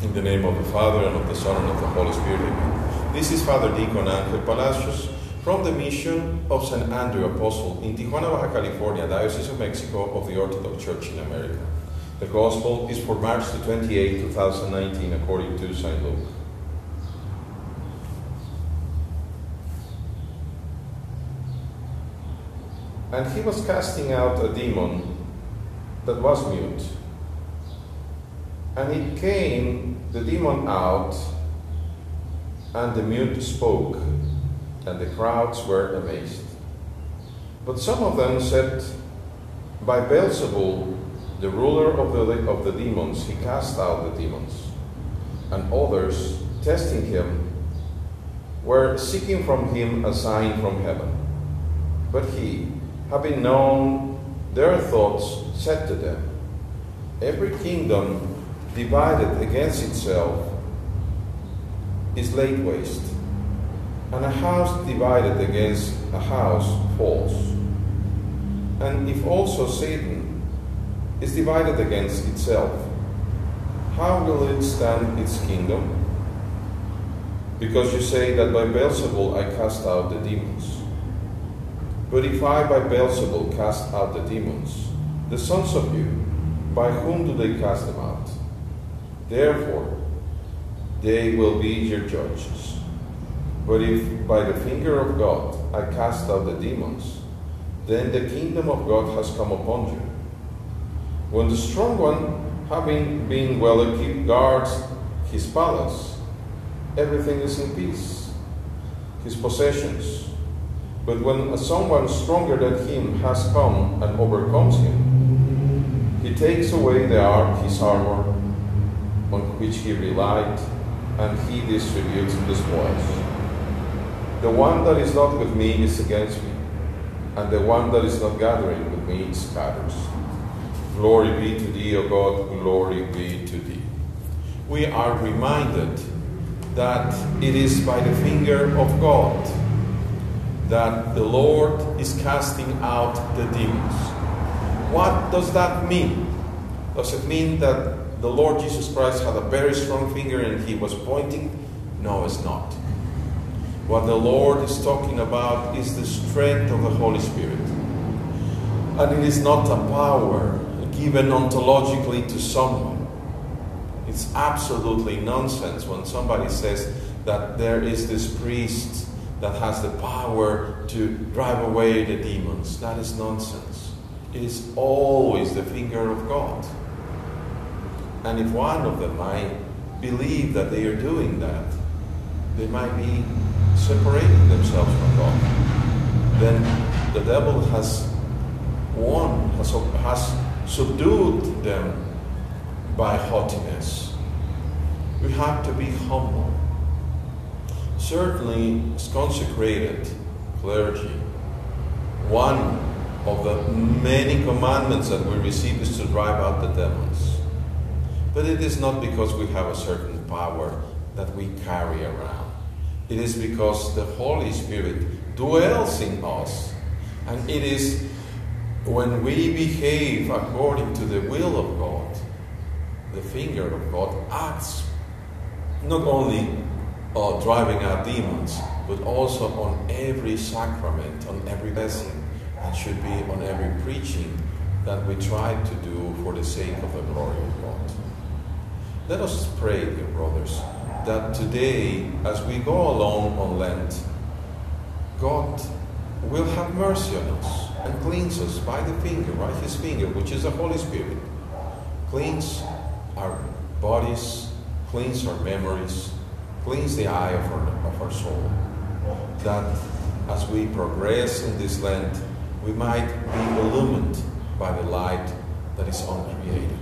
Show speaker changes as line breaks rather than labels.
In the name of the Father, and of the Son, and of the Holy Spirit, amen. This is Father Deacon Angel Palacios from the mission of St. Andrew Apostle in Tijuana, Baja California, Diocese of Mexico of the Orthodox Church in America. The Gospel is for March the 28, 2019, according to St. Luke. And he was casting out a demon that was mute. And it came, the demon out, and the mute spoke, and the crowds were amazed. But some of them said, By Beelzebul, the ruler of the, of the demons, he cast out the demons. And others, testing him, were seeking from him a sign from heaven. But he, having known their thoughts, said to them, Every kingdom divided against itself is laid waste, and a house divided against a house falls. And if also Satan is divided against itself, how will it stand its kingdom? Because you say that by Beelzebul I cast out the demons. But if I by Beelzebul cast out the demons, the sons of you, by whom do they cast them out? Therefore, they will be your judges. But if by the finger of God I cast out the demons, then the kingdom of God has come upon you. When the strong one, having been well equipped, guards his palace, everything is in peace, his possessions. But when someone stronger than him has come and overcomes him, he takes away the ar- his armor on which he relied, and he distributes the spoils. The one that is not with me is against me, and the one that is not gathering with me scatters. Glory be to thee, O God, glory be to thee. We are reminded that it is by the finger of God that the Lord is casting out the demons. What does that mean? Does it mean that the Lord Jesus Christ had a very strong finger and he was pointing? No, it's not. What the Lord is talking about is the strength of the Holy Spirit. And it is not a power given ontologically to someone. It's absolutely nonsense when somebody says that there is this priest that has the power to drive away the demons. That is nonsense. It is always the finger of God. And if one of them might believe that they are doing that, they might be separating themselves from God. Then the devil has won, has, has subdued them by haughtiness. We have to be humble. Certainly, as consecrated clergy, one of the many commandments that we receive is to drive out the demons. But it is not because we have a certain power that we carry around. It is because the Holy Spirit dwells in us. And it is when we behave according to the will of God, the finger of God acts not only uh, driving out demons, but also on every sacrament, on every blessing, and should be on every preaching that we try to do for the sake of the glory of God. Let us pray, dear brothers, that today, as we go along on Lent, God will have mercy on us and cleanse us by the finger, by His finger, which is the Holy Spirit. Cleanse our bodies, cleanse our memories, cleanse the eye of our, of our soul. That as we progress in this Lent, we might be illumined by the light that is uncreated.